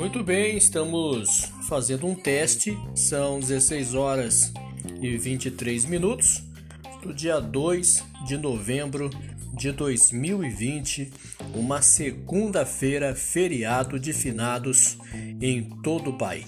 Muito bem, estamos fazendo um teste. São 16 horas e 23 minutos do dia 2 de novembro de 2020, uma segunda-feira, feriado de finados em todo o país.